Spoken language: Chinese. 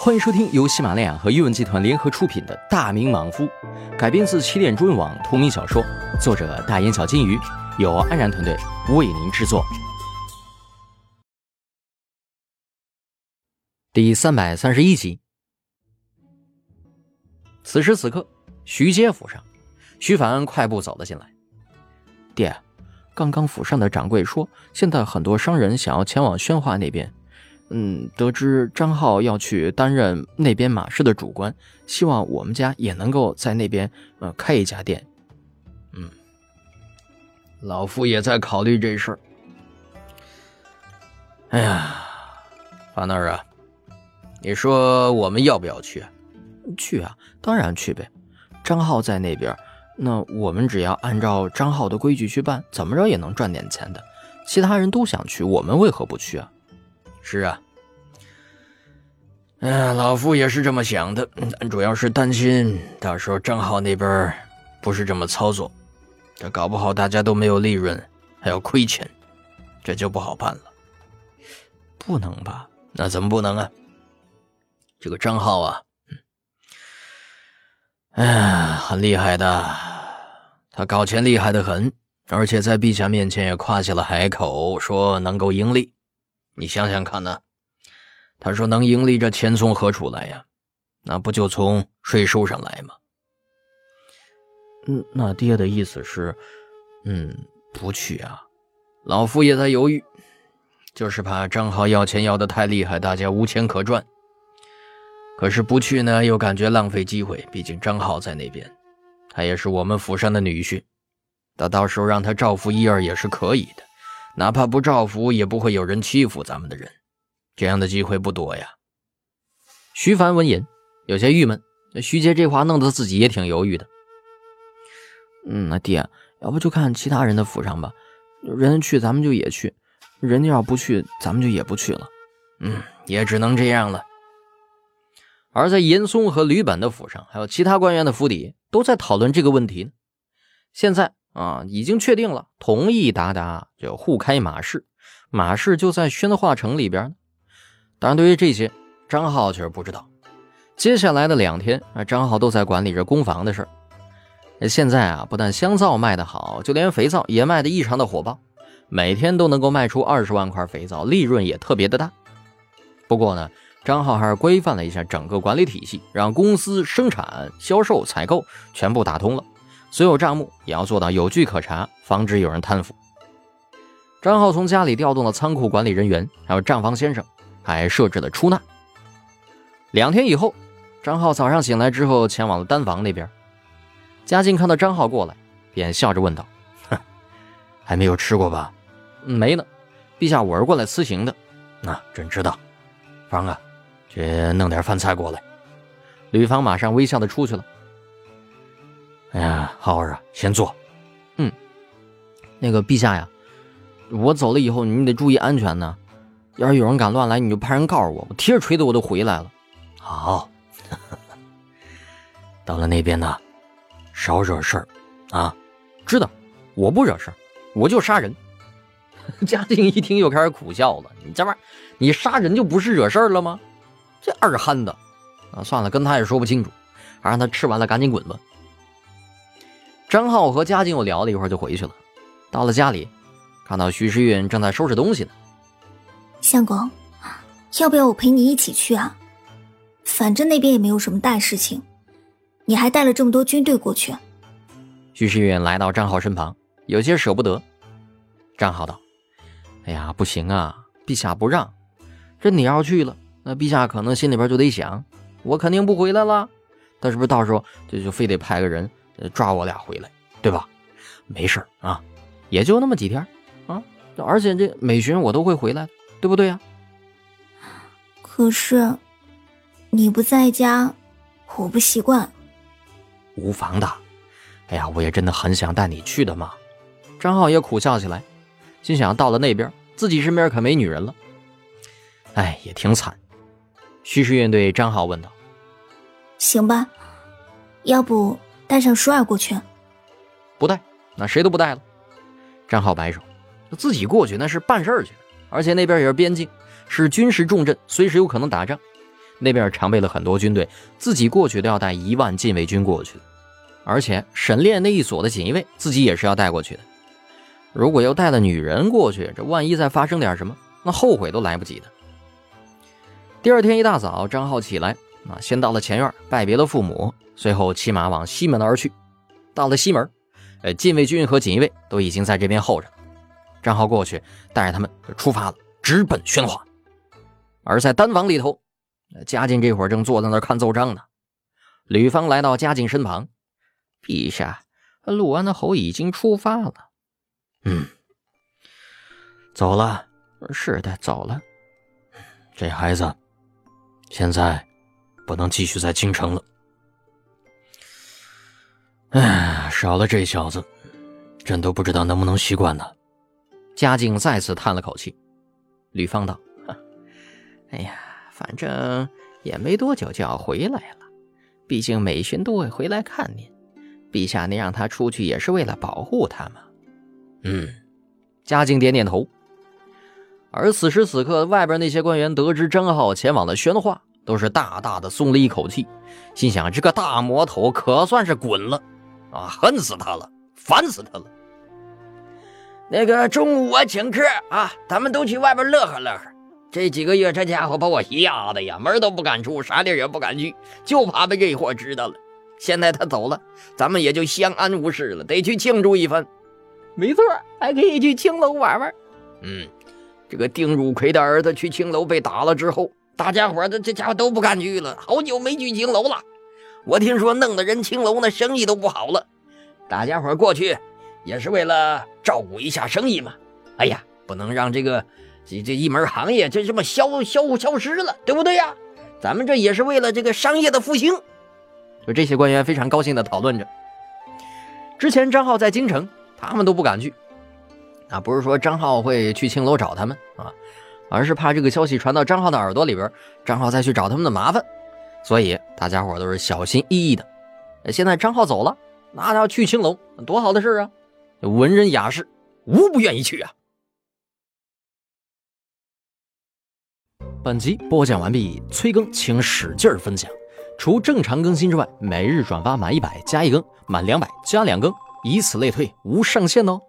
欢迎收听由喜马拉雅和阅文集团联合出品的《大明莽夫》，改编自起点中文网同名小说，作者大眼小金鱼，由安然团队为您制作。第三百三十一集。此时此刻，徐阶府上，徐凡快步走了进来。爹，刚刚府上的掌柜说，现在很多商人想要前往宣化那边。嗯，得知张浩要去担任那边马市的主官，希望我们家也能够在那边呃开一家店。嗯，老夫也在考虑这事儿。哎呀，法那儿啊，你说我们要不要去？去啊，当然去呗。张浩在那边，那我们只要按照张浩的规矩去办，怎么着也能赚点钱的。其他人都想去，我们为何不去啊？是啊，嗯，老夫也是这么想的，但主要是担心到时候张浩那边不是这么操作，这搞不好大家都没有利润，还要亏钱，这就不好办了。不能吧？那怎么不能啊？这个张浩啊，哎，很厉害的，他搞钱厉害的很，而且在陛下面前也夸下了海口，说能够盈利。你想想看呢？他说能盈利，这钱从何处来呀？那不就从税收上来吗？嗯，那爹的意思是，嗯，不去啊？老夫也在犹豫，就是怕张浩要钱要的太厉害，大家无钱可赚。可是不去呢，又感觉浪费机会。毕竟张浩在那边，他也是我们府上的女婿，那到时候让他照拂一二也是可以的。哪怕不照拂，也不会有人欺负咱们的人，这样的机会不多呀。徐凡闻言有些郁闷，徐杰这话弄得自己也挺犹豫的。嗯，那爹，要不就看其他人的府上吧，人家去咱们就也去，人家要不去咱们就也不去了。嗯，也只能这样了。而在严嵩和吕本的府上，还有其他官员的府邸，都在讨论这个问题呢。现在。啊，已经确定了，同意达达就互开马市，马市就在宣化城里边呢。当然，对于这些，张浩却是不知道。接下来的两天啊，张浩都在管理着工房的事儿。现在啊，不但香皂卖得好，就连肥皂也卖得异常的火爆，每天都能够卖出二十万块肥皂，利润也特别的大。不过呢，张浩还是规范了一下整个管理体系，让公司生产、销售、采购全部打通了。所有账目也要做到有据可查，防止有人贪腐。张浩从家里调动了仓库管理人员，还有账房先生，还设置了出纳。两天以后，张浩早上醒来之后，前往了单房那边。嘉靖看到张浩过来，便笑着问道：“哼，还没有吃过吧？”“没呢，陛下，我是过来辞行的。”“那朕知道。”“方啊，去弄点饭菜过来。”吕芳马上微笑的出去了。哎呀，浩儿啊，先坐。嗯，那个陛下呀，我走了以后，你得注意安全呢。要是有人敢乱来，你就派人告诉我，我提着锤子我就回来了。好，到了那边呢，少惹事儿啊。知道，我不惹事儿，我就杀人。嘉靖一听又开始苦笑了，你这玩意儿，你杀人就不是惹事儿了吗？这二憨的啊，算了，跟他也说不清楚，还让他吃完了赶紧滚吧。张浩和嘉靖又聊了一会儿，就回去了。到了家里，看到徐诗韵正在收拾东西呢。相公，要不要我陪你一起去啊？反正那边也没有什么大事情，你还带了这么多军队过去。徐诗韵来到张浩身旁，有些舍不得。张浩道：“哎呀，不行啊，陛下不让。这你要去了，那陛下可能心里边就得想，我肯定不回来了。他是不是到时候就就非得派个人？”抓我俩回来，对吧？没事啊，也就那么几天啊。而且这每旬我都会回来，对不对呀？可是你不在家，我不习惯。无妨的。哎呀，我也真的很想带你去的嘛。张浩也苦笑起来，心想到了那边，自己身边可没女人了。哎，也挺惨。徐世运对张浩问道：“行吧，要不？”带上舒儿过去，不带，那谁都不带了。张浩摆手，自己过去那是办事儿去，而且那边也是边境，是军事重镇，随时有可能打仗。那边常备了很多军队，自己过去都要带一万禁卫军过去，而且沈炼那一所的锦衣卫自己也是要带过去的。如果要带了女人过去，这万一再发生点什么，那后悔都来不及的。第二天一大早，张浩起来啊，先到了前院拜别了父母，随后骑马往西门而去。到了西门，呃，禁卫军和锦衣卫都已经在这边候着。张浩过去带着他们就出发了，直奔宣化。而在丹房里头，嘉靖这会儿正坐在那儿看奏章呢。吕方来到嘉靖身旁：“陛下，陆安的侯已经出发了。”“嗯，走了。”“是的，走了。”“这孩子现在不能继续在京城了。”“哎，少了这小子，朕都不知道能不能习惯呢。”嘉靖再次叹了口气。吕方道。哎呀，反正也没多久就要回来了，毕竟美巡都会回来看您，陛下您让他出去也是为了保护他嘛。嗯，嘉靖点点头。而此时此刻，外边那些官员得知张浩前往了宣化，都是大大的松了一口气，心想这个大魔头可算是滚了啊，恨死他了，烦死他了。那个中午我请客啊，咱们都去外边乐呵乐呵。这几个月，这家伙把我吓的呀，门都不敢出，啥地也不敢去，就怕被这货知道了。现在他走了，咱们也就相安无事了，得去庆祝一番。没错，还可以去青楼玩玩。嗯，这个丁汝奎的儿子去青楼被打了之后，大家伙这这家伙都不敢去了，好久没去青楼了。我听说弄得人青楼那生意都不好了，大家伙过去也是为了照顾一下生意嘛。哎呀，不能让这个。这这一门行业就这么消消消失了，对不对呀？咱们这也是为了这个商业的复兴。就这些官员非常高兴的讨论着。之前张浩在京城，他们都不敢去。啊，不是说张浩会去青楼找他们啊，而是怕这个消息传到张浩的耳朵里边，张浩再去找他们的麻烦，所以大家伙都是小心翼翼的。现在张浩走了，那他要去青楼，多好的事啊！文人雅士无不愿意去啊。本集播讲完毕，催更请使劲分享。除正常更新之外，每日转发满一百加一更，满两百加两更，以此类推，无上限哦。